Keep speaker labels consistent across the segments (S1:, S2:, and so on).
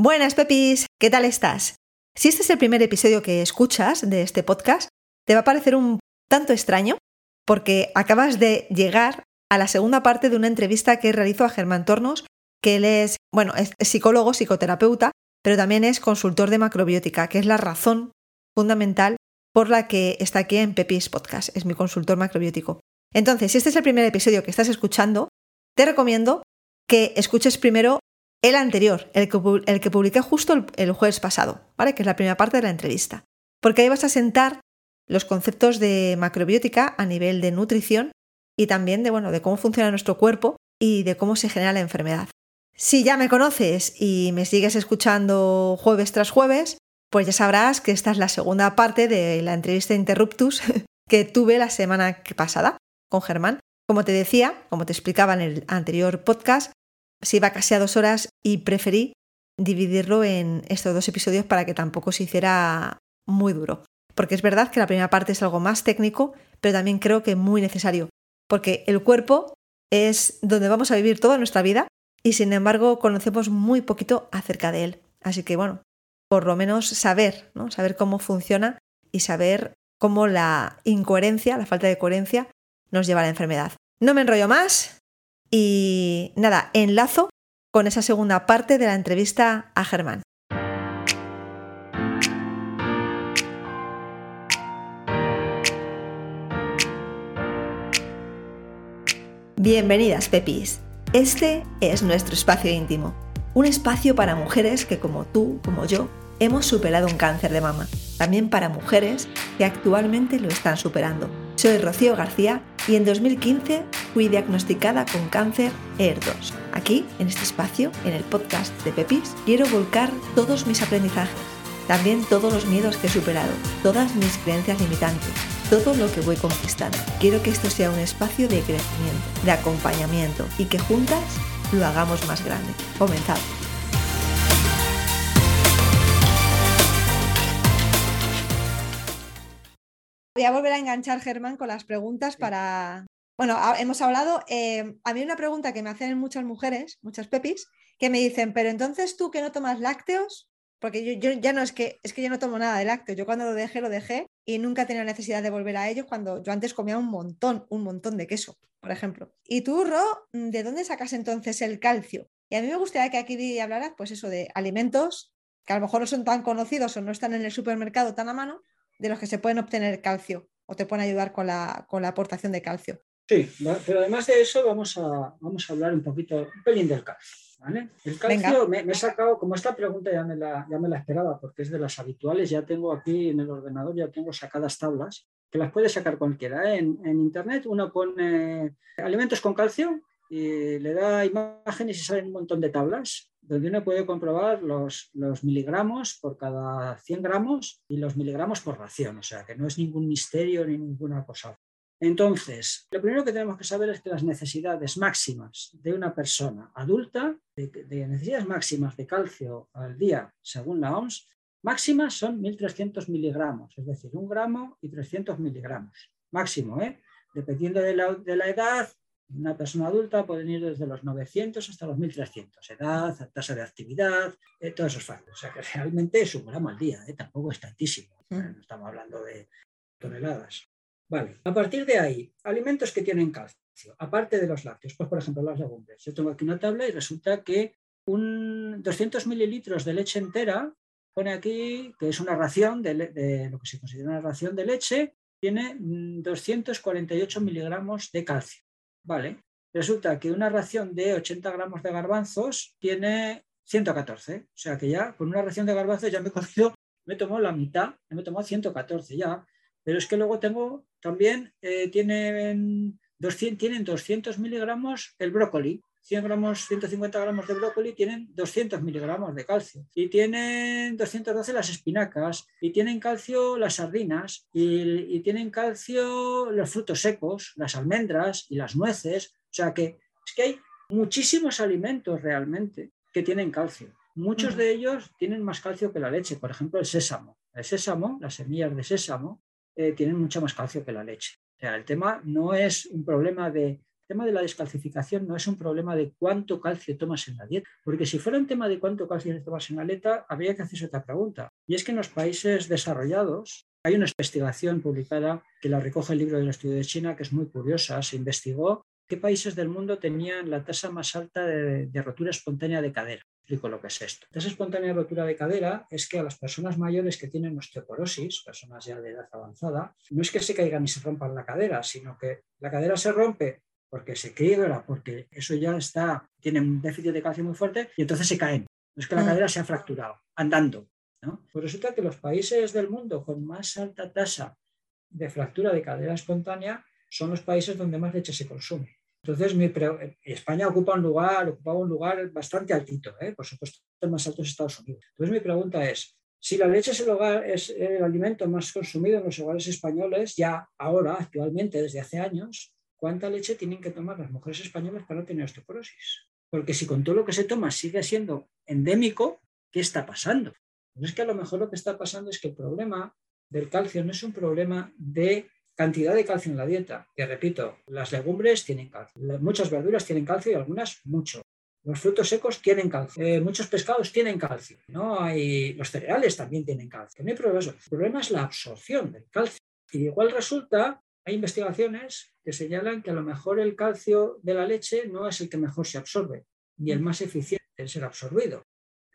S1: Buenas, Pepis, ¿qué tal estás? Si este es el primer episodio que escuchas de este podcast, te va a parecer un tanto extraño porque acabas de llegar a la segunda parte de una entrevista que realizó a Germán Tornos, que él es, bueno, es psicólogo, psicoterapeuta, pero también es consultor de macrobiótica, que es la razón fundamental por la que está aquí en Pepis Podcast, es mi consultor macrobiótico. Entonces, si este es el primer episodio que estás escuchando, te recomiendo que escuches primero el anterior, el que, publiqué justo el, jueves pasado, ¿vale? Que es la primera parte de la entrevista. Porque ahí vas a sentar los conceptos de macrobiótica a nivel de nutrición y también de, bueno, de cómo funciona nuestro cuerpo y de cómo se genera la enfermedad. Si ya me conoces y me sigues escuchando jueves tras jueves, pues ya sabrás que esta es la segunda parte de la entrevista Interruptus que tuve la semana pasada con Germán. Como te decía, como te explicaba en el anterior podcast, se iba casi a dos horas y preferí dividirlo en estos dos episodios para que tampoco se hiciera muy duro. Porque es verdad que la primera parte es algo más técnico, pero también creo que muy necesario. Porque el cuerpo es donde vamos a vivir toda nuestra vida y sin embargo conocemos muy poquito acerca de él. Así que bueno, por lo menos saber, ¿no? Saber cómo funciona y saber cómo la incoherencia, la falta de coherencia, nos lleva a la enfermedad. No me enrollo más, y nada, enlazo con esa segunda parte de la entrevista a Germán. Bienvenidas, Pepis. Este es nuestro espacio íntimo, un espacio para mujeres que como tú, como yo, hemos superado un cáncer de mama. También para mujeres que actualmente lo están superando. Soy Rocío García y en 2015 fui diagnosticada con cáncer ER2. Aquí, en este espacio, en el podcast de Pepis, quiero volcar todos mis aprendizajes, también todos los miedos que he superado, todas mis creencias limitantes, todo lo que voy conquistando. Quiero que esto sea un espacio de crecimiento, de acompañamiento y que juntas lo hagamos más grande. Comenzamos. Voy a volver a enganchar, Germán, con las preguntas para... Bueno, hemos hablado, eh, a mí una pregunta que me hacen muchas mujeres, muchas pepis, que me dicen, pero entonces tú que no tomas lácteos, porque yo, ya no es que, es que yo no tomo nada de lácteos, yo cuando lo dejé, lo dejé y nunca he tenido necesidad de volver a ellos cuando yo antes comía un montón, un montón de queso, por ejemplo. Y tú, Ro, ¿de dónde sacas entonces el calcio? Y a mí me gustaría que aquí hablaras, pues eso, de alimentos que a lo mejor no son tan conocidos o no están en el supermercado tan a mano, de los que se pueden obtener calcio o te pueden ayudar con la, con la aportación de calcio.
S2: Sí, pero además de eso vamos a, vamos a hablar un poquito, un pelín del calcio. ¿vale? El calcio me, he sacado, como esta pregunta ya me, la, ya me la esperaba porque es de las habituales, ya tengo aquí en el ordenador, ya tengo sacadas tablas que las puede sacar cualquiera. ¿eh? En, en, internet uno pone alimentos con calcio y le da imágenes y salen un montón de tablas donde uno puede comprobar los, miligramos por cada 100 gramos y los miligramos por ración, o sea que no es ningún misterio ni ninguna cosa. Entonces, lo primero que tenemos que saber es que las necesidades máximas de una persona adulta, de, de necesidades máximas de calcio al día, según la OMS, máximas son 1.300 miligramos, es decir, un gramo y 300 miligramos. Máximo, ¿eh? Dependiendo de la, de la edad, una persona adulta pueden ir desde los 900 hasta los 1300, edad, tasa de actividad, eh, todos esos factores. O sea que realmente es un gramo al día, eh, tampoco es tantísimo, no estamos hablando de toneladas. Vale, a partir de ahí, alimentos que tienen calcio, aparte de los lácteos, pues por ejemplo las legumbres. Yo tengo aquí una tabla y resulta que un 200 mililitros de leche entera, pone aquí que es una ración de, de lo que se considera una ración de leche, tiene 248 mm, miligramos de calcio. Vale. Resulta que una ración de 80 gramos de garbanzos tiene 114. O sea que ya con una ración de garbanzos ya me he cogido, me tomo la mitad, me he tomado 114 ya. Pero es que luego tengo también, eh, tienen, 200, tienen 200 miligramos el brócoli. 100 gramos, 150 gramos de brócoli tienen 200 miligramos de calcio. Y tienen 212 las espinacas. Y tienen calcio las sardinas. Y, tienen calcio los frutos secos, las almendras y las nueces. O sea que es que hay muchísimos alimentos realmente que tienen calcio. Muchos de ellos tienen más calcio que la leche. Por ejemplo, el sésamo. El sésamo, las semillas de sésamo, eh, tienen mucho más calcio que la leche. O sea, el tema no es un problema de tema de la descalcificación no es un problema de cuánto calcio tomas en la dieta, porque si fuera un tema de cuánto calcio tomas en la dieta, habría que hacerse otra pregunta. Y es que en los países desarrollados hay una investigación publicada que la recoge el libro del estudio de China, que es muy curiosa. Se investigó qué países del mundo tenían la tasa más alta de, rotura espontánea de cadera. Explico lo que es esto. Tasa espontánea de rotura de cadera es que a las personas mayores que tienen osteoporosis, personas ya de edad avanzada, no es que se caigan y se rompan la cadera, sino que la cadera se rompe porque se quiebra, porque eso ya está, tiene un déficit de calcio muy fuerte y entonces se caen. No es que la mm. cadera se ha fracturado, andando. Pues resulta que los países del mundo con más alta tasa de fractura de cadera espontánea son los países donde más leche se consume. Entonces, mi España ocupa un lugar, ocupaba un lugar bastante altito, ¿eh? por supuesto, el más alto es Estados Unidos. Entonces, mi pregunta es, si la leche es el, hogar, es el alimento más consumido en los hogares españoles, ya ahora, actualmente, desde hace años, ¿cuánta leche tienen que tomar las mujeres españolas para no tener osteoporosis? Porque si con todo lo que se toma sigue siendo endémico, ¿qué está pasando? es que a lo mejor lo que está pasando es que el problema del calcio no es un problema de cantidad de calcio en la dieta, que repito, las legumbres tienen calcio, muchas verduras tienen calcio y algunas mucho. Los frutos secos tienen calcio, eh, muchos pescados tienen calcio, ¿no? hay, los cereales también tienen calcio. No hay problema. El problema es la absorción del calcio. Y igual resulta, hay investigaciones que señalan que a lo mejor el calcio de la leche no es el que mejor se absorbe, ni el más eficiente en ser absorbido.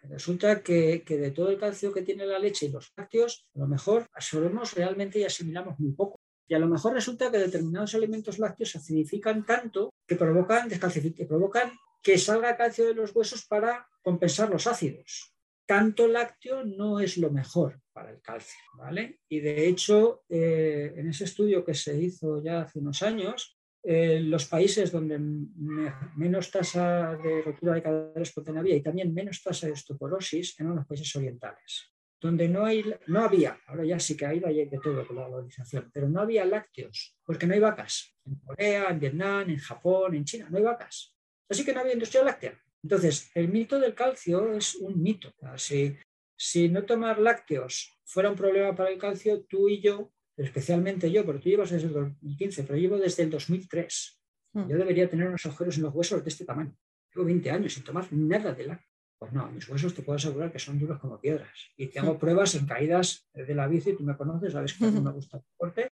S2: Resulta que, de todo el calcio que tiene la leche y los lácteos, a lo mejor absorbemos realmente y asimilamos muy poco. Y a lo mejor resulta que determinados alimentos lácteos acidifican tanto que provocan, que provocan que salga calcio de los huesos para compensar los ácidos. Tanto lácteo no es lo mejor para el calcio, ¿vale? Y de hecho, eh, en ese estudio que se hizo ya hace unos años, eh, los países donde menos tasa de rotura de cadera espontánea había y también menos tasa de osteoporosis eran los países orientales, donde no, hay, no había, ahora ya sí que hay de todo con la globalización, pero no había lácteos, porque no hay vacas. En Corea, en Vietnam, en Japón, en China, no hay vacas. Así que no había industria láctea. Entonces, el mito del calcio es un mito. Si, si no tomar lácteos fuera un problema para el calcio, tú y yo especialmente yo, pero tú llevas desde el 2015, pero llevo desde el 2003. Hmm. Yo debería tener unos agujeros en los huesos de este tamaño. Llevo 20 años sin tomar nada de la. Pues no, mis huesos te puedo asegurar que son duros como piedras. Y tengo hmm. pruebas en caídas de la bici, tú me conoces, sabes que a mí me gusta el deporte.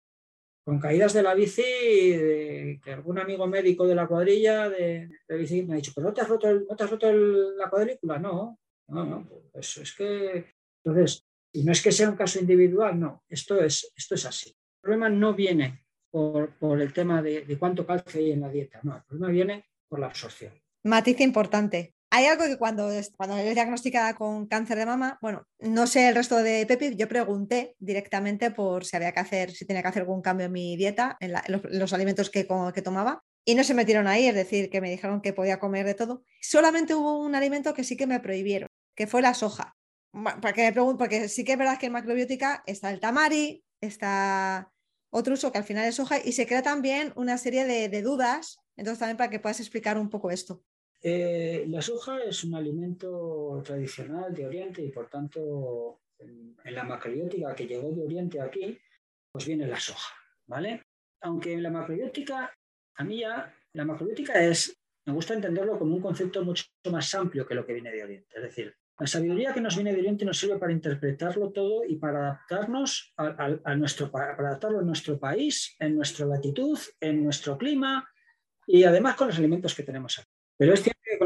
S2: Con caídas de la bici, que algún amigo médico de la cuadrilla de, bici me ha dicho, pero no te has roto, ¿no te has roto la cuadrícula. No, no, no. Pues es que. Entonces, y no es que sea un caso individual, no, esto es, esto es así. El problema no viene por, el tema de, cuánto calcio hay en la dieta, no, el problema viene por la absorción.
S1: Matiz importante. Hay algo que cuando, cuando eres diagnosticada con cáncer de mama, bueno, no sé el resto de Pepi, yo pregunté directamente por si había que hacer, si tenía que hacer algún cambio en mi dieta, en, los, alimentos que, que tomaba, y no se metieron ahí, es decir, que me dijeron que podía comer de todo. Solamente hubo un alimento que sí que me prohibieron, que fue la soja porque me pregunto, porque sí que es verdad que en macrobiótica está el tamari, está otro uso que al final es soja y se crea también una serie de, dudas. Entonces también para que puedas explicar un poco esto.
S2: Eh, la soja es un alimento tradicional de Oriente y por tanto en, la macrobiótica que llegó de Oriente aquí, pues viene la soja, ¿vale? Aunque en la macrobiótica, a mí ya, la macrobiótica es, me gusta entenderlo como un concepto mucho más amplio que lo que viene de Oriente. Es decir, la sabiduría que nos viene de Oriente nos sirve para interpretarlo todo y para adaptarnos a, nuestro, para adaptarlo en nuestro país, en nuestra latitud, en nuestro clima y además con los alimentos que tenemos aquí. Pero es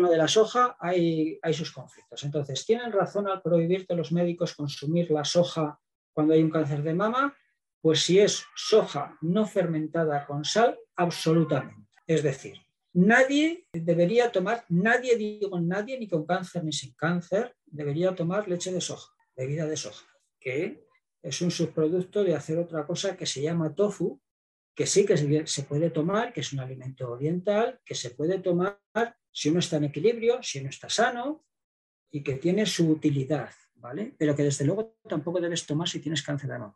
S2: de la soja hay, hay sus conflictos. Entonces, ¿tienen razón al prohibirte los médicos consumir la soja cuando hay un cáncer de mama? Pues si es soja no fermentada con sal, absolutamente. Es decir, Nadie debería tomar, nadie digo nadie, ni con cáncer ni sin cáncer, debería tomar leche de soja, bebida de soja, que es un subproducto de hacer otra cosa que se llama tofu, que sí que se puede tomar, que es un alimento oriental, que se puede tomar si uno está en equilibrio, si uno está sano y que tiene su utilidad, ¿vale? Pero que desde luego tampoco debes tomar si tienes cáncer de mama.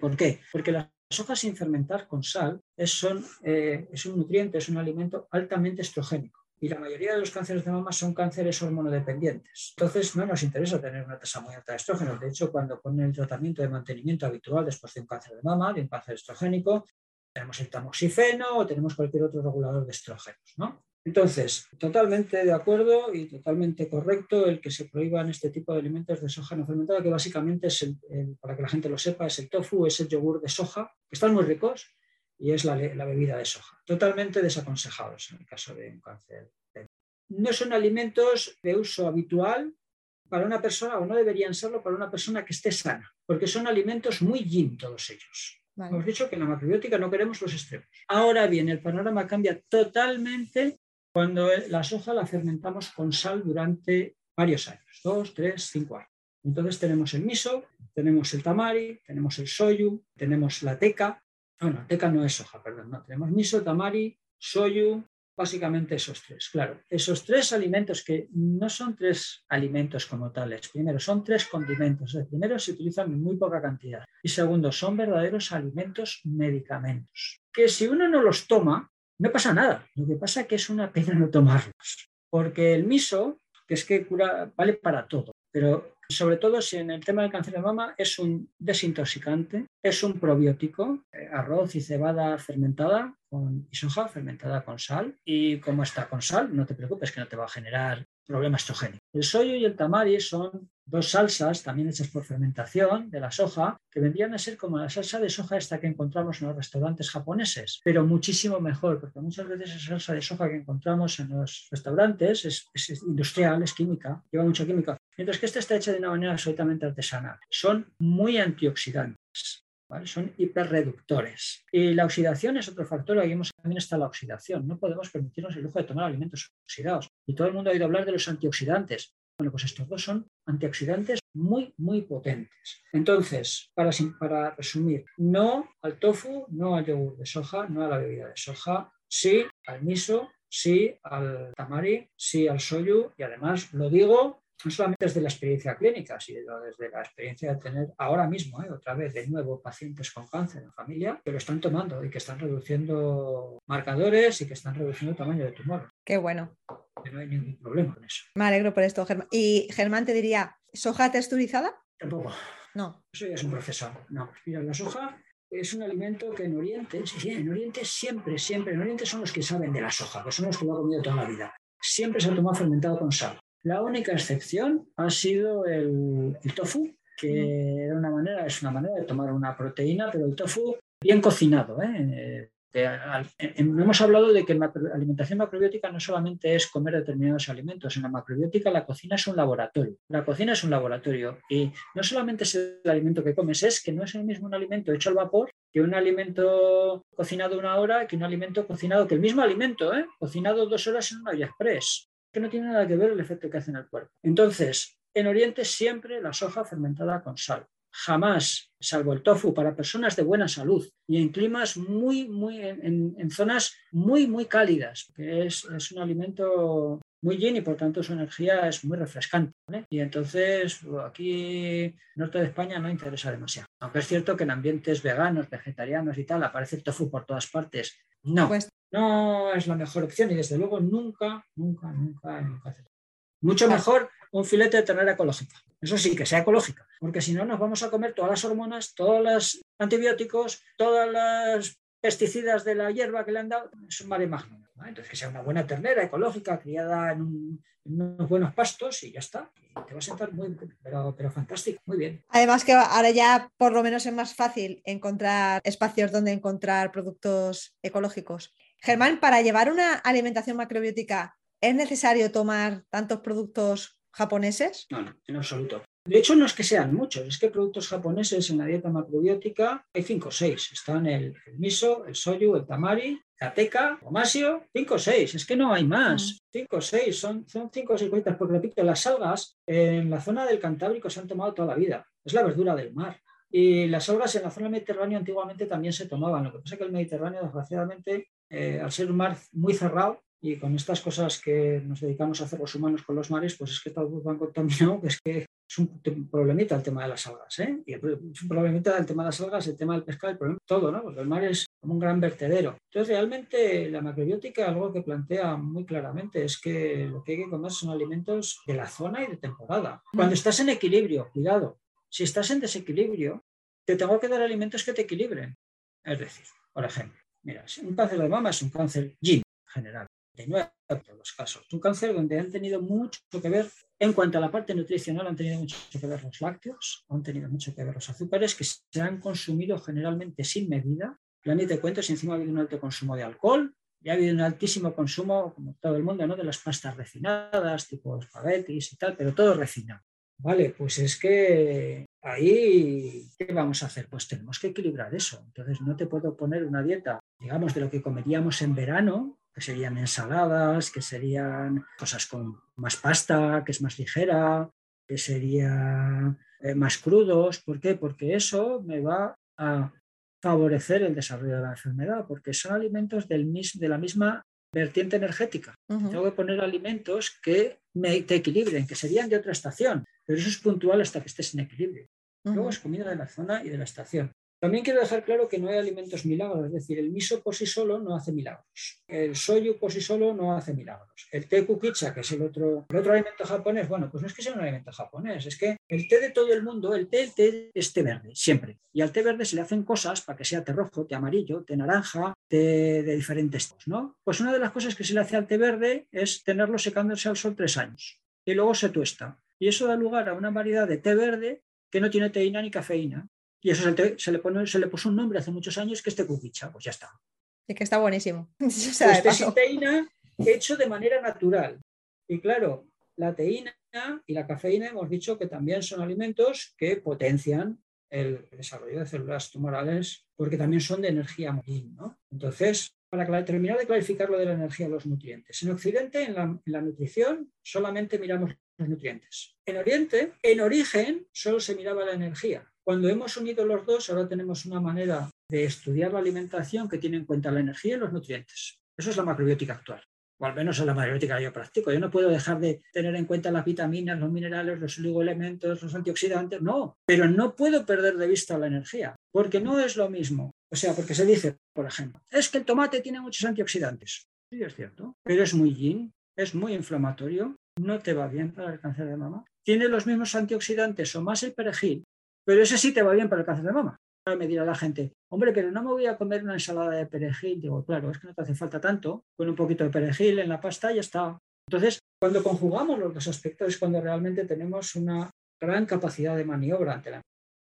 S2: ¿Por qué? Porque las hojas sin fermentar con sal es, eh, es un nutriente, es un alimento altamente estrogénico. Y la mayoría de los cánceres de mama son cánceres hormonodependientes. Entonces, no nos interesa tener una tasa muy alta de estrógenos. De hecho, cuando ponen el tratamiento de mantenimiento habitual después de un cáncer de mama, de un cáncer estrogénico, tenemos el tamoxifeno o tenemos cualquier otro regulador de estrógenos, ¿no? Entonces, totalmente de acuerdo y totalmente correcto el que se prohíban este tipo de alimentos de soja no fermentada, que básicamente es, el, para que la gente lo sepa, es el tofu, es el yogur de soja, que están muy ricos, y es la, la bebida de soja. Totalmente desaconsejados en el caso de un cáncer. No son alimentos de uso habitual para una persona, o no deberían serlo para una persona que esté sana, porque son alimentos muy yin todos ellos. Hemos dicho que en la macrobiótica no queremos los extremos. Ahora bien, el panorama cambia totalmente cuando la soja la fermentamos con sal durante varios años, dos, tres, cinco años. Entonces tenemos el miso, tenemos el tamari, tenemos el soyu, tenemos la teca. Bueno, teca no es soja, perdón, no. Tenemos miso, tamari, soyu, básicamente esos tres. Claro, esos tres alimentos que no son tres alimentos como tales. Primero, son tres condimentos. El primero, se utilizan en muy poca cantidad. Y segundo, son verdaderos alimentos medicamentos. Que si uno no los toma, no pasa nada. Lo que pasa es que es una pena no tomarlos. Porque el miso, que es que cura, vale para todo, pero sobre todo si en el tema del cáncer de mama es un desintoxicante, es un probiótico, eh, arroz y cebada fermentada con, soja fermentada con sal. Y como está con sal, no te preocupes que no te va a generar problema estrogénico. El soyo y el tamari son dos salsas también hechas por fermentación de la soja, que vendrían a ser como la salsa de soja esta que encontramos en los restaurantes japoneses, pero muchísimo mejor, porque muchas veces esa salsa de soja que encontramos en los restaurantes es, industrial, es química, lleva mucha química, mientras que esta está hecha de una manera absolutamente artesanal. Son muy antioxidantes. son hiperreductores. Y la oxidación es otro factor, ahí también está la oxidación. No podemos permitirnos el lujo de tomar alimentos oxidados. Y todo el mundo ha oído hablar de los antioxidantes. Bueno, pues estos dos son antioxidantes muy, muy potentes. Entonces, para, para resumir, no al tofu, no al yogur de soja, no a la bebida de soja, sí al miso, sí al tamari, sí al soyu y además lo digo no solamente desde la experiencia clínica, sino desde la experiencia de tener ahora mismo, ¿eh? otra vez de nuevo, pacientes con cáncer en familia que lo están tomando y que están reduciendo marcadores y que están reduciendo el tamaño de tumor.
S1: Qué bueno.
S2: no hay ningún problema con eso.
S1: Me alegro por esto, Germán. ¿Y Germán te diría, soja texturizada?
S2: Tampoco.
S1: No.
S2: Eso ya es un proceso. No. Mira, la soja es un alimento que en Oriente, sí, en Oriente siempre, siempre, en Oriente son los que saben de la soja, que son los que lo han comido toda la vida. Siempre se ha tomado fermentado con sal. La única excepción ha sido el, tofu, que mm. era una manera, es una manera de tomar una proteína, pero el tofu bien cocinado. ¿eh? hemos hablado de que la alimentación macrobiótica no solamente es comer determinados alimentos, en la macrobiótica la cocina es un laboratorio. La cocina es un laboratorio y no solamente es el alimento que comes, es que no es el mismo un alimento hecho al vapor que un alimento cocinado una hora, que un alimento cocinado, que el mismo alimento, ¿eh? cocinado dos horas en una olla express que no tiene nada que ver el efecto que hace en el cuerpo. Entonces, en Oriente siempre la soja fermentada con sal. Jamás, salvo el tofu, para personas de buena salud y en climas muy, muy, en, zonas muy, muy cálidas, que es, un alimento muy yin y por tanto su energía es muy refrescante. Y entonces aquí, norte de España, no interesa demasiado. Aunque es cierto que en ambientes veganos, vegetarianos y tal, aparece el tofu por todas partes. No, pues no es la mejor opción y desde luego nunca, nunca, nunca, nunca. Mucho mejor un filete de ternera ecológica. Eso sí, que sea ecológica, porque si no nos vamos a comer todas las hormonas, todos los antibióticos, todas las pesticidas de la hierba que le han dado. Es un mare magnum. Entonces, que sea una buena ternera ecológica, criada en, unos buenos pastos y ya está. te va a sentar muy, pero, pero fantástico, muy bien.
S1: Además que ahora ya por lo menos es más fácil encontrar espacios donde encontrar productos ecológicos. Germán, para llevar una alimentación macrobiótica, ¿es necesario tomar tantos productos japoneses?
S2: No, no, en absoluto. De hecho, no es que sean muchos, es que productos japoneses en la dieta macrobiótica hay cinco o seis. Están el, miso, el soyu, el tamari, la teca, el masio, cinco o seis. Es que no hay más. Mm. Cinco o seis, son, son cinco o seis cositas. Porque repito, las algas en la zona del Cantábrico se han tomado toda la vida. Es la verdura del mar. Y las algas en la zona mediterránea antiguamente también se tomaban. Lo que pasa es que el Mediterráneo, desgraciadamente, eh, al ser un mar muy cerrado y con estas cosas que nos dedicamos a hacer los humanos con los mares, pues es que todo van contaminado, que es que es un problemita el tema de las algas. ¿eh? Y es un problemita el tema de las algas, el tema del pescado, el problema todo, ¿no? porque el mar es como un gran vertedero. Entonces, realmente la macrobiótica, algo que plantea muy claramente, es que lo que hay que comer son alimentos de la zona y de temporada. Cuando estás en equilibrio, cuidado, si estás en desequilibrio, te tengo que dar alimentos que te equilibren. Es decir, por ejemplo, Mira, un cáncer de mama es un cáncer GIN general, los casos. Un cáncer donde han tenido mucho que ver, en cuanto a la parte nutricional, han tenido mucho que ver los lácteos, han tenido mucho que ver los azúcares que se han consumido generalmente sin medida. Ya ni te cuento si encima ha habido un alto consumo de alcohol, ya ha habido un altísimo consumo, como todo el mundo, de las pastas refinadas, tipo espaguetis y tal, pero todo refinado. Vale, pues es que ahí, ¿qué vamos a hacer? Pues tenemos que equilibrar eso. Entonces no te puedo poner una dieta, digamos, de lo que comeríamos en verano, que serían ensaladas, que serían cosas con más pasta, que es más ligera, que serían eh, más crudos. ¿Por qué? Porque eso me va a favorecer el desarrollo de la enfermedad, porque son alimentos del de la misma vertiente energética. Tengo que poner alimentos que me, te equilibren, que serían de otra estación, pero eso es puntual hasta que estés en equilibrio. Luego es comida de la zona y de la estación. También quiero dejar claro que no hay alimentos milagros, es decir, el miso por sí solo no hace milagros, el soyu por sí solo no hace milagros, el té kukicha, que es el otro, otro alimento japonés, bueno, pues no es que sea un alimento japonés, es que el té de todo el mundo, el té, el té es té verde, siempre. Y al té verde se le hacen cosas para que sea té rojo, té amarillo, té naranja, té de diferentes tipos, ¿no? Pues una de las cosas que se le hace al té verde es tenerlo secándose al sol tres años y luego se tuesta. Y eso da lugar a una variedad de té verde que no tiene teína ni cafeína. Y eso se le, pone, se le puso un nombre hace muchos años que es tecuquicha, pues ya está.
S1: Y que está buenísimo.
S2: pues teína hecho de manera natural. Y claro, la teína y la cafeína hemos dicho que también son alimentos que potencian el desarrollo de células tumorales porque también son de energía muy, ¿no? Entonces, para terminar de clarificar lo de la energía y los nutrientes. En Occidente, en la, nutrición, solamente miramos los nutrientes. En Oriente, en origen, solo se miraba la energía. Cuando hemos unido los dos, ahora tenemos una manera de estudiar la alimentación que tiene en cuenta la energía y los nutrientes. Eso es la macrobiótica actual, o al menos es la macrobiótica que yo practico. Yo no puedo dejar de tener en cuenta las vitaminas, los minerales, los oligoelementos, los antioxidantes, no, pero no puedo perder de vista la energía, porque no es lo mismo o sea, porque se dice, por ejemplo, es que el tomate tiene muchos antioxidantes. Sí, es cierto, pero es muy yin, es muy inflamatorio, no te va bien para el cáncer de mama. Tiene los mismos antioxidantes o más el perejil, pero ese sí te va bien para el cáncer de mama. Me dirá la gente, hombre, pero no me voy a comer una ensalada de perejil. Digo, claro, es que no te hace falta tanto. Con un poquito de perejil en la pasta ya está. Entonces, cuando conjugamos los dos aspectos es cuando realmente tenemos una gran capacidad de maniobra ante la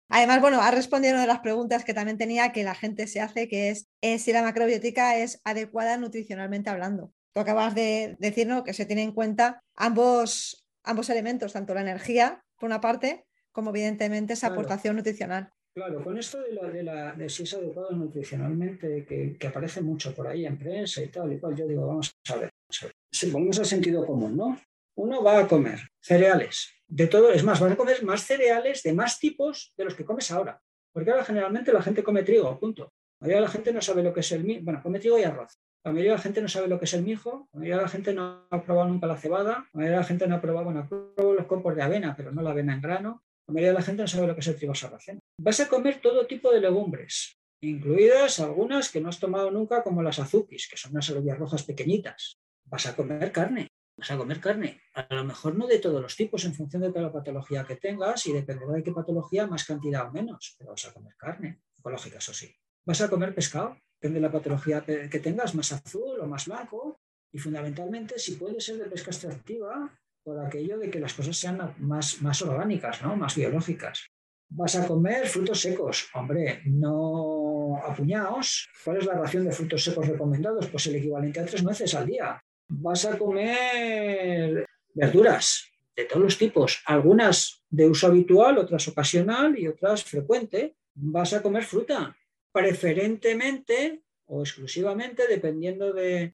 S1: Además, bueno, ha respondido una de las preguntas que también tenía que la gente se hace, que es eh, si la macrobiótica es adecuada nutricionalmente hablando. Tú acabas de decirnos que se tiene en cuenta ambos, ambos elementos, tanto la energía, por una parte, como evidentemente esa aportación nutricional.
S2: Claro, con esto de, la, de, si es adecuado nutricionalmente, que, aparece mucho por ahí en prensa y tal y cual, yo digo, vamos a ver, vamos a ver. Si ponemos al sentido común, ¿no? Uno va a comer cereales, de todo, es más, vas a comer más cereales de más tipos de los que comes ahora. Porque ahora generalmente la gente come trigo, punto. La mayoría de la gente no sabe lo que es el mijo, bueno, come trigo y arroz. La mayoría de la gente no sabe lo que es el mijo, la mayoría de la gente no ha probado nunca la cebada, la mayoría de la gente no ha probado, bueno, los compos de avena, pero no la avena en grano. La mayoría de la gente no sabe lo que es el trigo sarraceno. Vas a comer todo tipo de legumbres, incluidas algunas que no has tomado nunca, como las azukis, que son unas cebollas rojas pequeñitas. Vas a comer carne, vas a comer carne. A lo mejor no de todos los tipos en función de la patología que tengas y dependerá de qué patología, más cantidad o menos, pero vas a comer carne, ecológica, eso sí. Vas a comer pescado, depende de la patología que tengas, más azul o más blanco. Y fundamentalmente, si puede ser de pesca extractiva, por aquello de que las cosas sean más, más orgánicas, ¿no? más biológicas. Vas a comer frutos secos. Hombre, no apuñaos. ¿Cuál es la ración de frutos secos recomendados? Pues el equivalente a tres nueces al día vas a comer verduras de todos los tipos, algunas de uso habitual, otras ocasional y otras frecuente. Vas a comer fruta, preferentemente o exclusivamente, dependiendo de,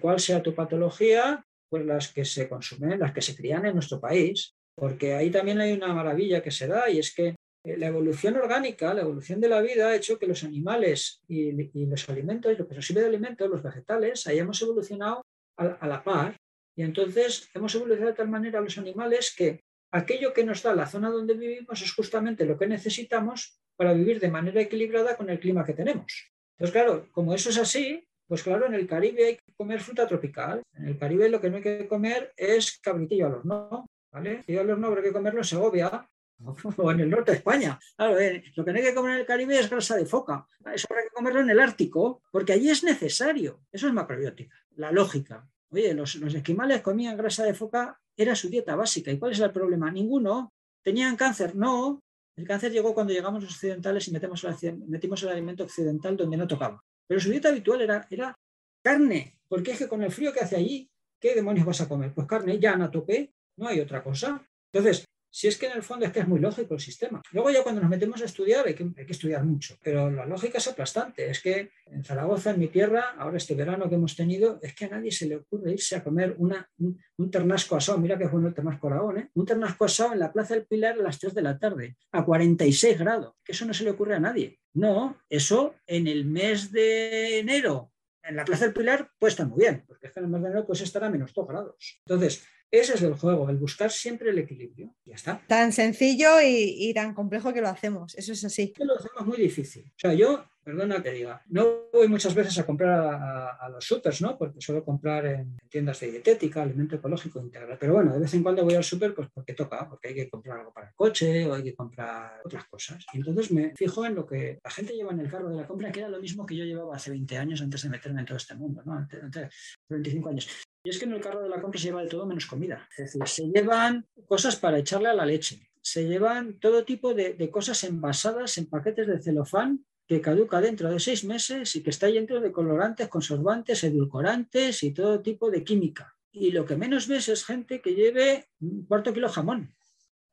S2: cuál sea tu patología, pues las que se consumen, las que se crían en nuestro país. Porque ahí también hay una maravilla que se da y es que la evolución orgánica, la evolución de la vida ha hecho que los animales y, y los alimentos, lo que nos sirve de alimentos, los vegetales, hayamos evolucionado a, la par. Y entonces hemos evolucionado de tal manera los animales que aquello que nos da la zona donde vivimos es justamente lo que necesitamos para vivir de manera equilibrada con el clima que tenemos. Entonces, claro, como eso es así, pues claro, en el Caribe hay que comer fruta tropical. En el Caribe lo que no hay que comer es cabritillo al horno, ¿vale? Y al horno habrá que comerlo en Segovia, o en el norte de España. Claro, eh, lo que no hay que comer en el Caribe es grasa de foca. Eso habrá que comerlo en el Ártico, porque allí es necesario. Eso es macrobiótica, la lógica. Oye, los, los esquimales comían grasa de foca, era su dieta básica. ¿Y cuál es el problema? Ninguno. ¿Tenían cáncer? No. El cáncer llegó cuando llegamos los occidentales y metemos el, metimos el alimento occidental donde no tocaba. Pero su dieta habitual era, era carne, porque es que con el frío que hace allí, ¿qué demonios vas a comer? Pues carne, ya a tope, no hay otra cosa. Entonces, si es que en el fondo es que es muy lógico el sistema. Luego ya cuando nos metemos a estudiar hay que, estudiar mucho, pero la lógica es aplastante. Es que en Zaragoza, en mi tierra, ahora este verano que hemos tenido, es que a nadie se le ocurre irse a comer una, un, ternasco asado. Mira que bueno el ternasco Aragón, ¿eh? Un ternasco asado en la Plaza del Pilar a las 3 de la tarde, a 46 grados. Que eso no se le ocurre a nadie. No, eso en el mes de enero en la Plaza del Pilar pues está muy bien, porque es que en el mes de enero pues estará a menos 2 grados. Entonces, ese es el juego, el buscar siempre el equilibrio. Ya está.
S1: Tan sencillo y, tan complejo que lo hacemos, eso es así.
S2: lo hacemos muy difícil. O sea, yo, perdona que diga, no voy muchas veces a comprar a, los supers, ¿no? Porque suelo comprar en tiendas de dietética, alimento ecológico integral. Pero bueno, de vez en cuando voy al super pues porque toca, porque hay que comprar algo para el coche o hay que comprar otras cosas. Y entonces me fijo en lo que la gente lleva en el carro de la compra, que era lo mismo que yo llevaba hace 20 años antes de meterme en todo este mundo, ¿no? Antes, antes 25 años. Y es que en el carro de la compra se lleva de todo menos comida. Es decir, se llevan cosas para echarle a la leche. Se llevan todo tipo de, cosas envasadas en paquetes de celofán que caduca dentro de seis meses y que está lleno de colorantes, conservantes, edulcorantes y todo tipo de química. Y lo que menos ves es gente que lleve un cuarto kilo jamón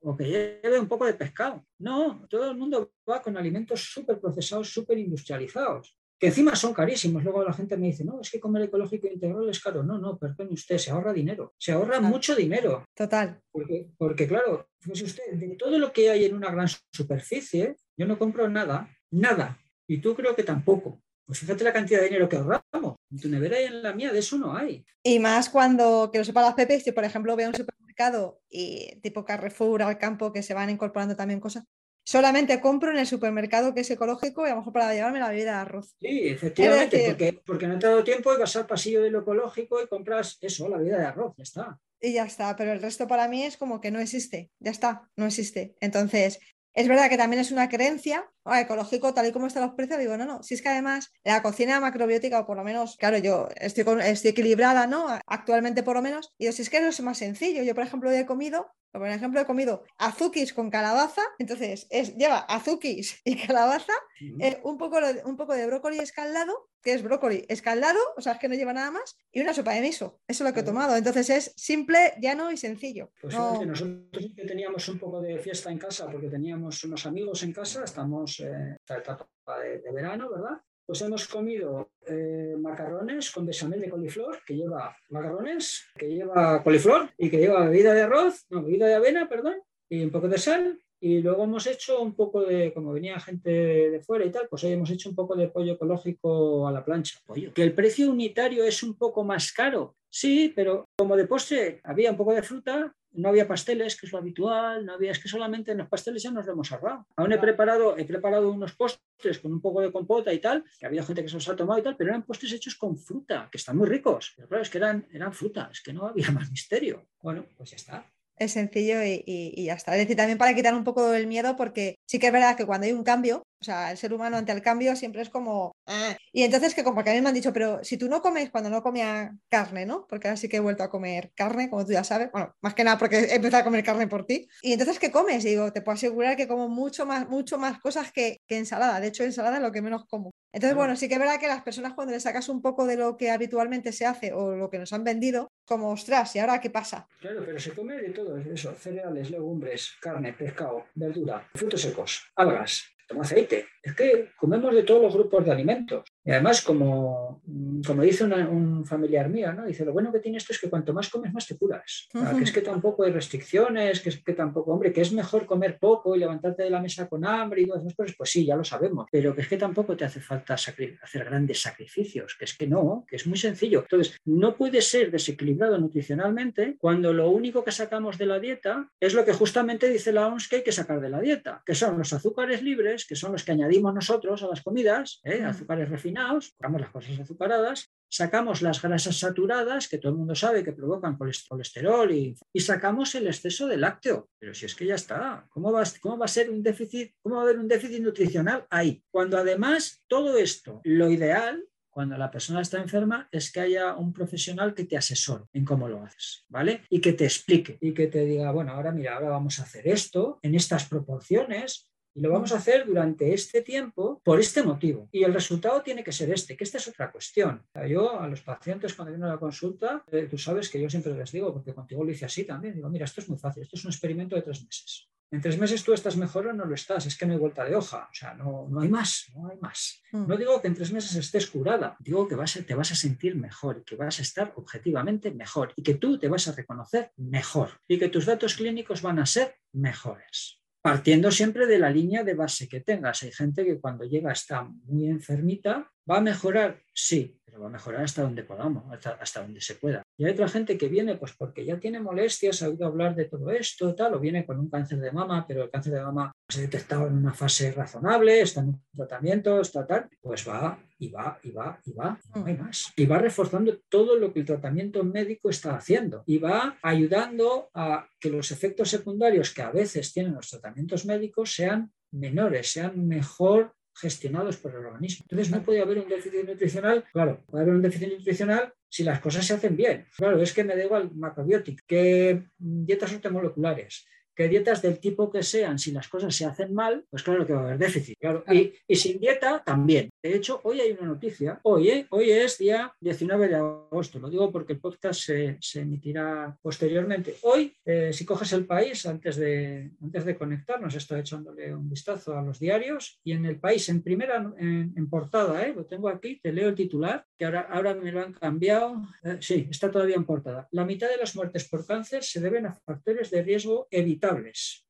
S2: o que lleve un poco de pescado. No, todo el mundo va con alimentos súper procesados, súper industrializados que encima son carísimos. Luego la gente me dice, no, es que comer ecológico integral es caro. No, no, perdone usted, se ahorra dinero, se ahorra mucho dinero.
S1: Total.
S2: Porque, porque claro, fíjese usted, de todo lo que hay en una gran superficie, yo no compro nada, nada. Y tú creo que tampoco. Pues fíjate la cantidad de dinero que ahorramos. En tu nevera y en la mía de eso no hay.
S1: Y más cuando, que lo sepa las Pepe, si por ejemplo veo un supermercado y tipo Carrefour al campo que se van incorporando también cosas, solamente compro en el supermercado que es ecológico y a lo mejor para llevarme la bebida de arroz.
S2: Sí, efectivamente, porque, porque no te ha dado tiempo y vas al pasillo de lo ecológico y compras eso, la bebida de arroz, ya está.
S1: Y ya está, pero el resto para mí es como que no existe, ya está, no existe. Entonces, es verdad que también es una creencia, ecológico, tal y como están los precios, digo, no, no, si es que además la cocina macrobiótica, o por lo menos, claro, yo estoy, estoy equilibrada, ¿no? Actualmente por lo menos, y si es que es más sencillo. Yo, por ejemplo, he comido por ejemplo, he comido azukis con calabaza, entonces es, lleva azukis y calabaza, eh, un, poco de, un poco de brócoli escaldado, que es brócoli escaldado, o sea, es que no lleva nada más, y una sopa de miso. Eso es lo que he tomado. Entonces es simple, llano y sencillo.
S2: Pues nosotros teníamos un poco de fiesta en casa porque teníamos unos amigos en casa, estamos en eh, esta etapa de, de verano, ¿verdad? Pues hemos comido eh, macarrones con bechamel de coliflor, que lleva macarrones, que lleva coliflor y que lleva bebida de arroz, no, bebida de avena, perdón, y un poco de sal. Y luego hemos hecho un poco de, como venía gente de fuera y tal, pues hoy hemos hecho un poco de pollo ecológico a la plancha. Pollo. Que el precio unitario es un poco más caro, sí, pero como de postre había un poco de fruta, no había pasteles, que es lo habitual, no había, es que solamente en los pasteles ya nos lo hemos ahorrado. Aún he preparado, he preparado unos postres con un poco de compota y tal, que había gente que se los ha tomado y tal, pero eran postres hechos con fruta, que están muy ricos. Pero claro, es que eran, eran fruta, es que no había más misterio. Bueno, pues ya está
S1: es sencillo y, ya está. Es decir, también para quitar un poco el miedo, porque sí que es verdad que cuando hay un cambio, o sea, el ser humano ante el cambio siempre es como... Ah". Y entonces que como que a mí me han dicho, pero si tú no comes cuando no comía carne, ¿no? Porque ahora sí que he vuelto a comer carne, como tú ya sabes. Bueno, más que nada porque he empezado a comer carne por ti. Y entonces, ¿qué comes? Y digo, te puedo asegurar que como mucho más, mucho más cosas que, que ensalada. De hecho, ensalada es lo que menos como. Entonces, bueno, sí que es verdad que las personas cuando le sacas un poco de lo que habitualmente se hace o lo que nos han vendido, como, ostras, ¿y ahora qué pasa?
S2: Claro, pero se come de todo eso, cereales, legumbres, carne, pescado, verdura, frutos secos, algas, toma aceite. Es que comemos de todos los grupos de alimentos. Y además, como, como dice un familiar mío, ¿no? dice, lo bueno que tiene esto es que cuanto más comes, más te curas. Que es que tampoco hay restricciones, que es que tampoco, hombre, que es mejor comer poco y levantarte de la mesa con hambre y todas esas cosas, pues sí, ya lo sabemos, pero que es que tampoco te hace falta hacer grandes sacrificios, que es que no, que es muy sencillo. Entonces, no puede ser desequilibrado nutricionalmente cuando lo único que sacamos de la dieta es lo que justamente dice la OMS que hay que sacar de la dieta, que son los azúcares libres, que son los que añadimos nosotros a las comidas, ¿eh? azúcares refinados refinados, sacamos las cosas azucaradas, sacamos las grasas saturadas, que todo el mundo sabe que provocan colesterol, y, sacamos el exceso de lácteo. Pero si es que ya está, ¿cómo va, ¿cómo va a ser un déficit, cómo va a haber un déficit nutricional ahí? Cuando además todo esto, lo ideal cuando la persona está enferma es que haya un profesional que te asesore en cómo lo haces, ¿vale? Y que te explique y que te diga, bueno, ahora mira, ahora vamos a hacer esto en estas proporciones y lo vamos a hacer durante este tiempo por este motivo. Y el resultado tiene que ser este, que esta es otra cuestión. Yo a los pacientes cuando vienen a la consulta, eh, tú sabes que yo siempre les digo, porque contigo lo hice así también, digo, mira, esto es muy fácil, esto es un experimento de tres meses. En tres meses tú estás mejor o no lo estás, es que no hay vuelta de hoja, o sea, no, no hay más, no hay más. Mm. No digo que en tres meses estés curada, digo que vas te vas a sentir mejor y que vas a estar objetivamente mejor y que tú te vas a reconocer mejor y que tus datos clínicos van a ser mejores. Partiendo siempre de la línea de base que tengas. Hay gente que cuando llega está muy enfermita, ¿va a mejorar? Sí, pero va a mejorar hasta donde podamos, hasta, donde se pueda. Y hay otra gente que viene pues porque ya tiene molestias, ha oído hablar de todo esto, tal, o viene con un cáncer de mama, pero el cáncer de mama se ha detectado en una fase razonable, está en un tratamiento, está tal, pues va y va y va y va, no hay más. Y va reforzando todo lo que el tratamiento médico está haciendo y va ayudando a que los efectos secundarios que a veces tienen los tratamientos médicos sean menores, sean mejor gestionados por el organismo. Entonces no puede haber un déficit nutricional, claro, puede haber un déficit nutricional si las cosas se hacen bien. Claro, es que me da igual macrobiótico, que dietas ortomoleculares, que dietas del tipo que sean, si las cosas se hacen mal, pues claro que va a haber déficit. Claro. Y, y, sin dieta también. De hecho, hoy hay una noticia. Hoy, ¿eh? hoy es día 19 de agosto. Lo digo porque el podcast se, se emitirá posteriormente. Hoy, eh, si coges el país, antes de, antes de conectarnos, estoy echándole un vistazo a los diarios y en el país, en primera, en, portada, ¿eh? lo tengo aquí, te leo el titular, que ahora, ahora me lo han cambiado. Eh, sí, está todavía en portada. La mitad de las muertes por cáncer se deben a factores de riesgo evitables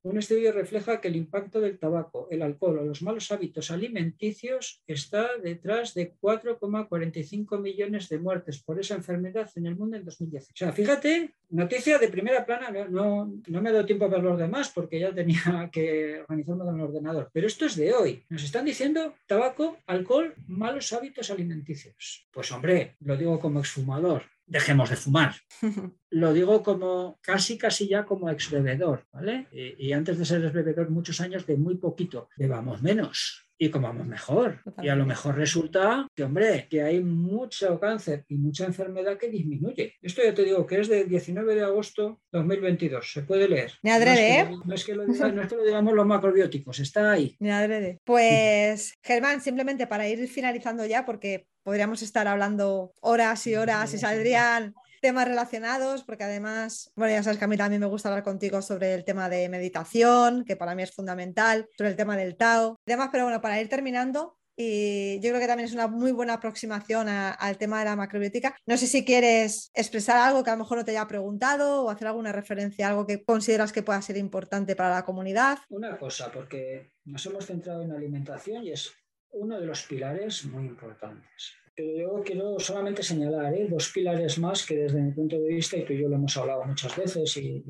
S2: un estudio refleja que el impacto del tabaco, el alcohol o los malos hábitos alimenticios está detrás de 4,45 millones de muertes por esa enfermedad en el mundo en 2010. O sea, fíjate, noticia de primera plana, no, no, me ha dado tiempo a ver los demás porque ya tenía que organizarme con el ordenador, pero esto es de hoy. Nos están diciendo tabaco, alcohol, malos hábitos alimenticios. Pues hombre, lo digo como exfumador, dejemos de fumar. Lo digo como casi, casi ya como ex bebedor, ¿vale? Y, antes de ser ex bebedor, muchos años de muy poquito, bebamos menos y comamos mejor. Y a lo mejor resulta que, hombre, que hay mucho cáncer y mucha enfermedad que disminuye. Esto ya te digo que es del 19 de agosto 2022. Se puede leer.
S1: Me adrede, ¿eh?
S2: No es que lo, digamos los macrobióticos, está ahí.
S1: Me adrede. Pues, Germán, simplemente para ir finalizando ya, porque podríamos estar hablando horas y horas y saldrían temas relacionados, porque además, bueno, ya sabes que a mí también me gusta hablar contigo sobre el tema de meditación, que para mí es fundamental, sobre el tema del Tao, demás, pero bueno, para ir terminando, y yo creo que también es una muy buena aproximación al tema de la macrobiótica. No sé si quieres expresar algo que a lo mejor no te haya preguntado o hacer alguna referencia a algo que consideras que pueda ser importante para la comunidad.
S2: Una cosa, porque nos hemos centrado en alimentación y es uno de los pilares muy importantes. Pero yo quiero solamente señalar ¿eh? dos pilares más que desde mi punto de vista, y tú y yo lo hemos hablado muchas veces y,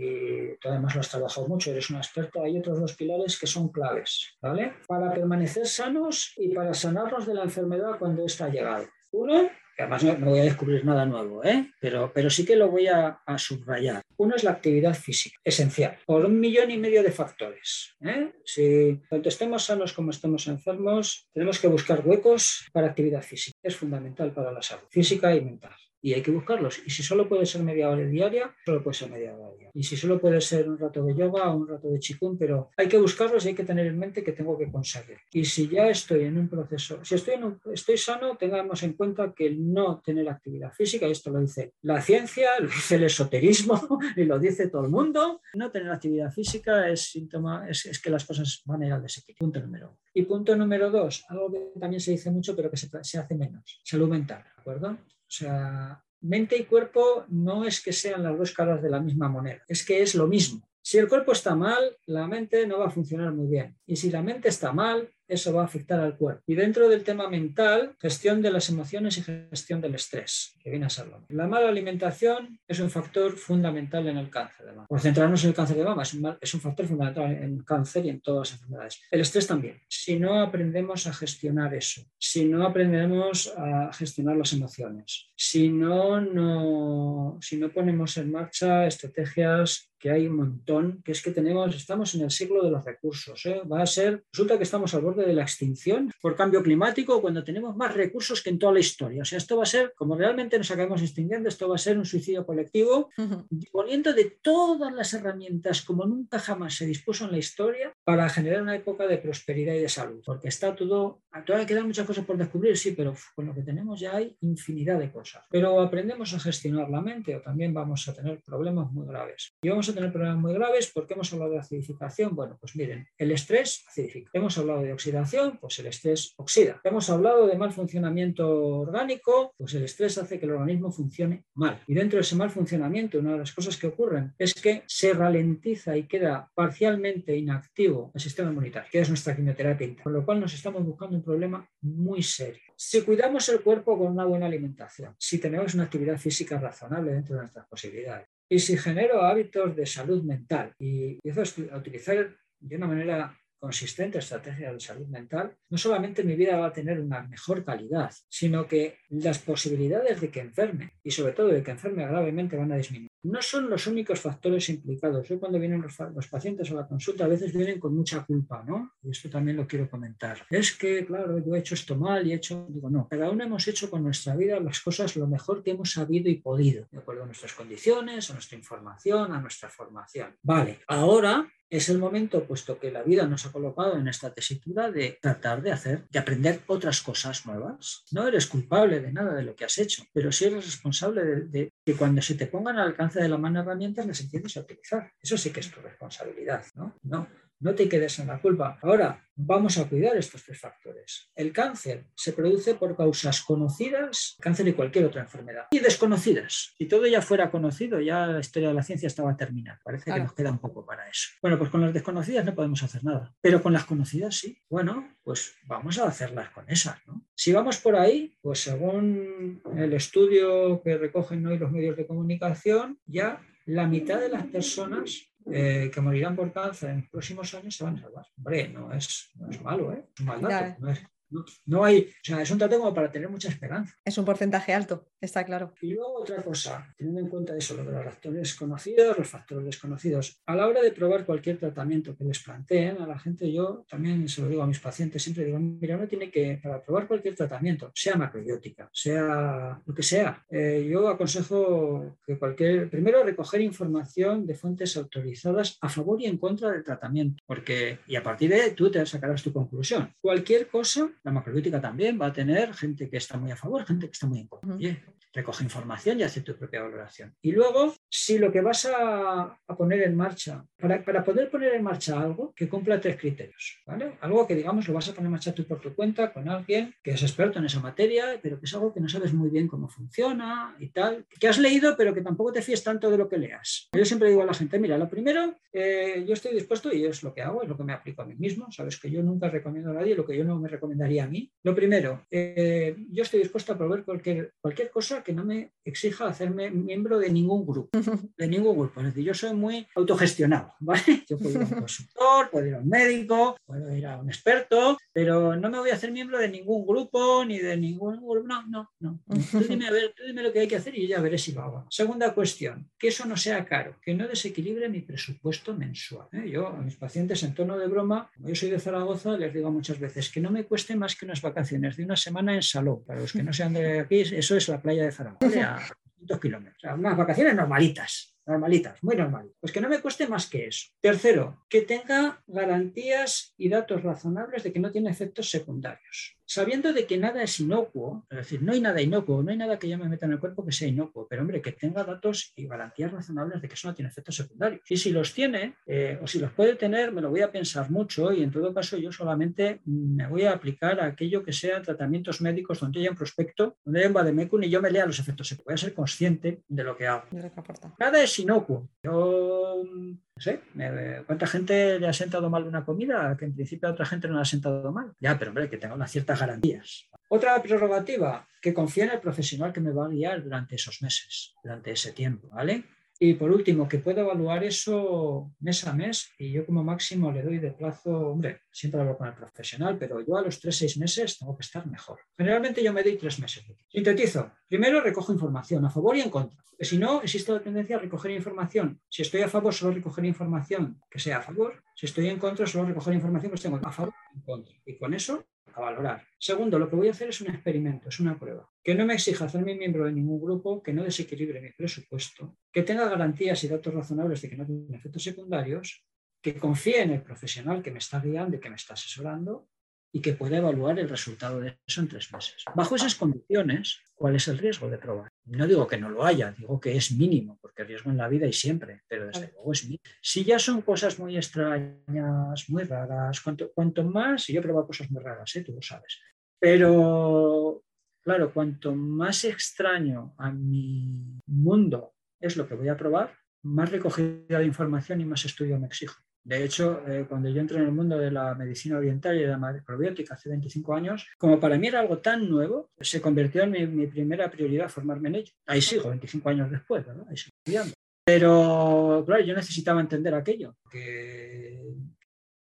S2: tú además lo has trabajado mucho, eres un experto, hay otros dos pilares que son claves, ¿vale? Para permanecer sanos y para sanarnos de la enfermedad cuando está llegado. Uno, además no, voy a descubrir nada nuevo, ¿eh? pero, pero sí que lo voy a, subrayar. Uno es la actividad física, esencial, por un millón y medio de factores. ¿eh? Si tanto estemos sanos como estemos enfermos, tenemos que buscar huecos para actividad física. Es fundamental para la salud física y mental y hay que buscarlos. Y si solo puede ser media hora diaria, solo puede ser media hora diaria. Y si solo puede ser un rato de yoga o un rato de chikun, pero hay que buscarlos y hay que tener en mente que tengo que conseguir. Y si ya estoy en un proceso, si estoy, en estoy sano, tengamos en cuenta que no tener actividad física, y esto lo dice la ciencia, lo dice el esoterismo y lo dice todo el mundo, no tener actividad física es síntoma, es, que las cosas van a ir al desequilibrio. Punto número uno. Y punto número dos, algo que también se dice mucho, pero que se, se hace menos, salud mental, ¿de acuerdo? O sea, mente y cuerpo no es que sean las dos caras de la misma moneda, es que es lo mismo. Si el cuerpo está mal, la mente no va a funcionar muy bien. Y si la mente está mal, eso va a afectar al cuerpo. Y dentro del tema mental, gestión de las emociones y gestión del estrés, que viene a ser La mala alimentación es un factor fundamental en el cáncer de mama. Por centrarnos en el cáncer de mama, es un, es un factor fundamental en cáncer y en todas las enfermedades. El estrés también. Si no aprendemos a gestionar eso, si no aprendemos a gestionar las emociones, si no, no, si no ponemos en marcha estrategias que hay un montón, que es que tenemos, estamos en el siglo de los recursos. ¿eh? Va a ser, resulta que estamos al borde de la extinción por cambio climático cuando tenemos más recursos que en toda la historia. O sea, esto va a ser, como realmente nos acabamos extinguiendo, esto va a ser un suicidio colectivo, poniendo de todas las herramientas como nunca jamás se dispuso en la historia para generar una época de prosperidad y de salud. Porque está todo, todavía quedan muchas cosas por descubrir, sí, pero con lo que tenemos ya hay infinidad de cosas. Pero aprendemos a gestionar la mente o también vamos a tener problemas muy graves. Y vamos a tener problemas muy graves porque hemos hablado de acidificación. Bueno, pues miren, el estrés acidifica. Hemos hablado de oxidación, pues el estrés oxida. Hemos hablado de mal funcionamiento orgánico, pues el estrés hace que el organismo funcione mal. Y dentro de ese mal funcionamiento, una de las cosas que ocurren es que se ralentiza y queda parcialmente inactivo el sistema inmunitario, que es nuestra quimioterapia, con lo cual nos estamos buscando un problema muy serio. Si cuidamos el cuerpo con una buena alimentación, si tenemos una actividad física razonable dentro de nuestras posibilidades, y si genero hábitos de salud mental y empiezo a utilizar de una manera consistente estrategias de salud mental, no solamente mi vida va a tener una mejor calidad, sino que las posibilidades de que enferme y sobre todo de que enferme gravemente van a disminuir. No son los únicos factores implicados. Yo cuando vienen los, pacientes a la consulta a veces vienen con mucha culpa, ¿no? Y esto también lo quiero comentar. Es que, claro, yo he hecho esto mal y he hecho... Digo, no, cada uno hemos hecho con nuestra vida las cosas lo mejor que hemos sabido y podido, de acuerdo a nuestras condiciones, a nuestra información, a nuestra formación. Vale, ahora es el momento, puesto que la vida nos ha colocado en esta tesitura, de tratar de hacer, de aprender otras cosas nuevas. No eres culpable de nada de lo que has hecho, pero sí eres responsable de, que cuando se te pongan al alcance de la mano herramientas las entiendes a utilizar. Eso sí que es tu responsabilidad, ¿no? No, no te quedes en la culpa. Ahora, vamos a cuidar estos tres factores. El cáncer se produce por causas conocidas, cáncer y cualquier otra enfermedad, y desconocidas. Si todo ya fuera conocido, ya la historia de la ciencia estaba terminada. Parece que nos queda un poco para eso. Bueno, pues con las desconocidas no podemos hacer nada, pero con las conocidas sí. Bueno, pues vamos a hacerlas con esas. ¿no? Si vamos por ahí, pues según el estudio que recogen hoy los medios de comunicación, ya la mitad de las personas eh, que morirán por cáncer en los próximos años se van a salvar. Hombre, no es, no es malo, ¿eh? es un mal dato. No es, no, hay, o sea, es un dato como para tener mucha esperanza.
S1: Es un porcentaje alto, está claro.
S2: Y luego otra cosa, teniendo en cuenta eso, lo de los factores conocidos, los factores desconocidos, a la hora de probar cualquier tratamiento que les planteen a la gente, yo también se lo digo a mis pacientes, siempre digo, mira, uno tiene que, para probar cualquier tratamiento, sea macrobiótica, sea lo que sea, eh, yo aconsejo que cualquier, primero recoger información de fuentes autorizadas a favor y en contra del tratamiento, porque, y a partir de ahí tú te sacarás tu conclusión. Cualquier cosa la macrobiótica también va a tener gente que está muy a favor, gente que está muy en contra. Recoge información y hace tu propia valoración. Y luego, si lo que vas a, poner en marcha, para, poder poner en marcha algo que cumpla tres criterios, ¿vale? Algo que, digamos, lo vas a poner en marcha tú por tu cuenta con alguien que es experto en esa materia, pero que es algo que no sabes muy bien cómo funciona y tal, que has leído, pero que tampoco te fíes tanto de lo que leas. Yo siempre digo a la gente, mira, lo primero, eh, yo estoy dispuesto y es lo que hago, es lo que me aplico a mí mismo. Sabes que yo nunca recomiendo a nadie lo que yo no me recomendaría a mí. Lo primero, eh, yo estoy dispuesto a probar cualquier, cualquier cosa que no me exija hacerme miembro de ningún grupo, de ningún grupo. Es decir, yo soy muy autogestionado, ¿vale? Yo puedo ir a un consultor, puedo ir a un médico, puedo ir a un experto, pero no me voy a hacer miembro de ningún grupo ni de ningún grupo. No, no, no. Tú dime, a ver, tú dime lo que hay que hacer y yo ya veré si lo hago. Segunda cuestión, que eso no sea caro, que no desequilibre mi presupuesto mensual. ¿eh? Yo a mis pacientes en tono de broma, como yo soy de Zaragoza, les digo muchas veces que no me cueste más que unas vacaciones de una semana en Saló. Para los que no sean de aquí, eso es la playa de Zaragoza, a 200 kilómetros. O sea, unas vacaciones normalitas normalitas, muy normalitas. Pues que no me cueste más que eso. Tercero, que tenga garantías y datos razonables de que no tiene efectos secundarios. Sabiendo de que nada es inocuo, es decir, no hay nada inocuo, no hay nada que yo me meta en el cuerpo que sea inocuo, pero hombre, que tenga datos y garantías razonables de que eso no tiene efectos secundarios. Y si los tiene, eh, o si los puede tener, me lo voy a pensar mucho y en todo caso yo solamente me voy a aplicar a aquello que sean tratamientos médicos donde haya un prospecto, donde haya un vademecum y yo me lea los efectos secundarios. Voy a ser consciente de lo que hago. Nada es inocuo. Yo no sé, ¿cuánta gente le ha sentado mal una comida? Que en principio a otra gente no le ha sentado mal. Ya, pero hombre, que tenga unas ciertas garantías. Otra prerrogativa, que confíe en el profesional que me va a guiar durante esos meses, durante ese tiempo, ¿vale? Y por último, que pueda evaluar eso mes a mes y yo como máximo le doy de plazo, hombre, siempre hablo con el profesional, pero yo a los tres, seis meses tengo que estar mejor. Generalmente yo me doy tres meses. Sintetizo. Primero recojo información a favor y en contra. Si no, existe la tendencia a recoger información. Si estoy a favor, solo recoger información que sea a favor. Si estoy en contra, solo recoger información que esté a favor y en contra. Y con eso valorar. Segundo, lo que voy a hacer es un experimento, es una prueba. Que no me exija hacerme miembro de ningún grupo, que no desequilibre mi presupuesto, que tenga garantías y datos razonables de que no tiene efectos secundarios, que confíe en el profesional que me está guiando y que me está asesorando y que pueda evaluar el resultado de eso en tres meses. Bajo esas condiciones, ¿cuál es el riesgo de probar? No digo que no lo haya, digo que es mínimo, porque riesgo en la vida y siempre, pero desde luego es mínimo. Si ya son cosas muy extrañas, muy raras, cuanto, cuanto más, y yo he probado cosas muy raras, ¿eh? tú lo sabes, pero claro, cuanto más extraño a mi mundo es lo que voy a probar, más recogida de información y más estudio me exijo. De hecho, eh, cuando yo entré en el mundo de la medicina oriental y de la macrobiótica hace 25 años, como para mí era algo tan nuevo, se convirtió en mi, primera prioridad formarme en ello. Ahí sigo, 25 años después, ¿verdad? Ahí sigo estudiando. Pero, claro, yo necesitaba entender aquello, que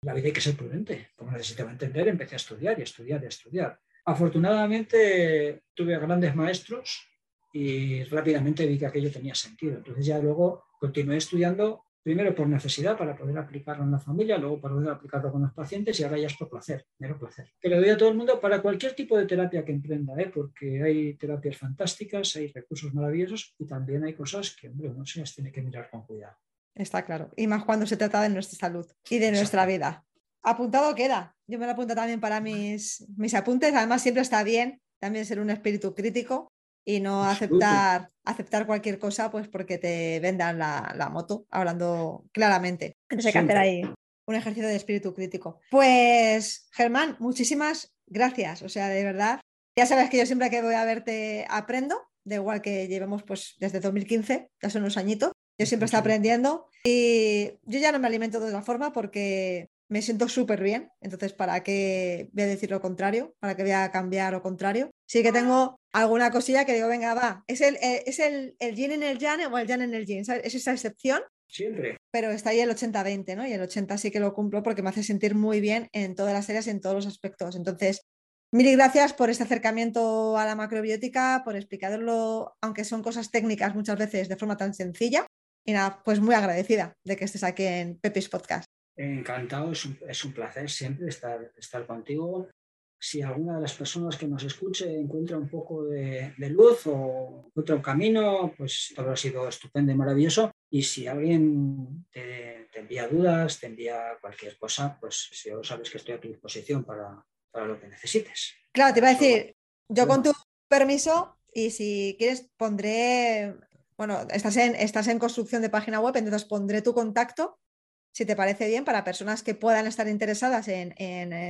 S2: la vida hay que ser prudente. Como necesitaba entender, empecé a estudiar y estudiar y estudiar. Afortunadamente tuve grandes maestros y rápidamente vi que aquello tenía sentido. Entonces ya luego continué estudiando primero por necesidad para poder aplicarlo en la familia, luego para poder aplicarlo con los pacientes y ahora ya es por placer, mero placer. Que le doy a todo el mundo para cualquier tipo de terapia que emprenda, ¿eh? porque hay terapias fantásticas, hay recursos maravillosos y también hay cosas que, hombre, uno se las tiene que mirar con cuidado.
S1: Está claro, y más cuando se trata de nuestra salud y de nuestra vida. Apuntado queda. Yo me lo apunto también para mis, mis apuntes. Además, siempre está bien también ser un espíritu crítico y no aceptar, aceptar cualquier cosa pues porque te vendan la, moto, hablando claramente. Entonces hay que hacer ahí un ejercicio de espíritu crítico. Pues, Germán, muchísimas gracias. O sea, de verdad, ya sabes que yo siempre que voy a verte aprendo, de igual que llevemos pues desde 2015, ya son unos añitos. Yo siempre estoy aprendiendo y yo ya no me alimento de otra forma porque me siento súper bien. Entonces, ¿para qué voy a decir lo contrario? ¿Para qué voy a cambiar lo contrario? Sí que tengo alguna cosilla que digo, venga, va. Es el, eh, es el, el yin en el yang o el yang en el yin. Es esa excepción.
S2: Siempre.
S1: Pero está ahí el 80-20, ¿no? Y el 80 sí que lo cumplo porque me hace sentir muy bien en todas las áreas y en todos los aspectos. Entonces, mil gracias por este acercamiento a la macrobiótica, por explicarlo, aunque son cosas técnicas muchas veces de forma tan sencilla. Y nada, pues muy agradecida de que estés aquí en Pepis Podcast.
S2: Encantado, es un, es un placer siempre estar, estar contigo. Si alguna de las personas que nos escuche encuentra un poco de, luz o encuentra un camino, pues todo ha sido estupendo y maravilloso. Y si alguien te, envía dudas, te envía cualquier cosa, pues yo sabes que estoy a tu disposición para, para lo que necesites.
S1: Claro, te iba a decir, yo con tu permiso, y si quieres pondré, bueno, estás en, estás en construcción de página web, entonces pondré tu contacto si te parece bien, para personas que puedan estar interesadas en,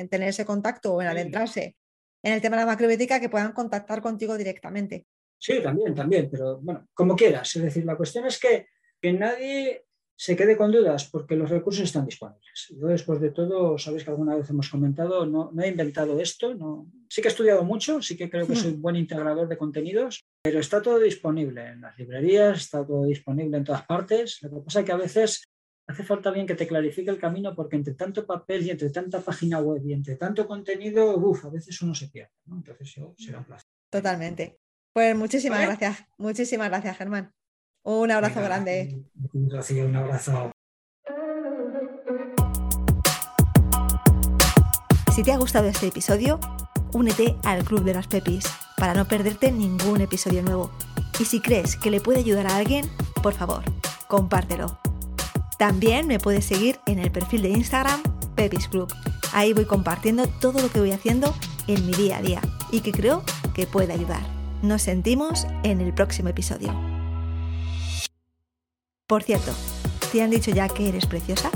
S1: tener ese contacto o en adentrarse en el tema de la macrobiótica, que puedan contactar contigo directamente.
S2: Sí, también, también, pero bueno, como quieras. Es decir, la cuestión es que, que nadie se quede con dudas porque los recursos están disponibles. Yo después de todo, sabéis que alguna vez hemos comentado, no, no, he inventado esto, no. sí que he estudiado mucho, sí que creo que soy un buen integrador de contenidos, pero está todo disponible en las librerías, está todo disponible en todas partes. Lo que pasa es que a veces hace falta alguien que te clarifique el camino porque entre tanto papel y entre tanta página web y entre tanto contenido, uff, a veces uno se pierde. Entonces yo será un placer.
S1: Totalmente. Pues muchísimas gracias. Muchísimas gracias, Germán. Un abrazo grande.
S2: Un abrazo.
S1: Si te ha gustado este episodio, únete al Club de las Pepis para no perderte ningún episodio nuevo. Y si crees que le puede ayudar a alguien, por favor, compártelo. También me puedes seguir en el perfil de Instagram Pepis Club. Ahí voy compartiendo todo lo que voy haciendo en mi día a día y que creo que puede ayudar. Nos sentimos en el próximo episodio. Por cierto, ¿te han dicho ya que eres preciosa?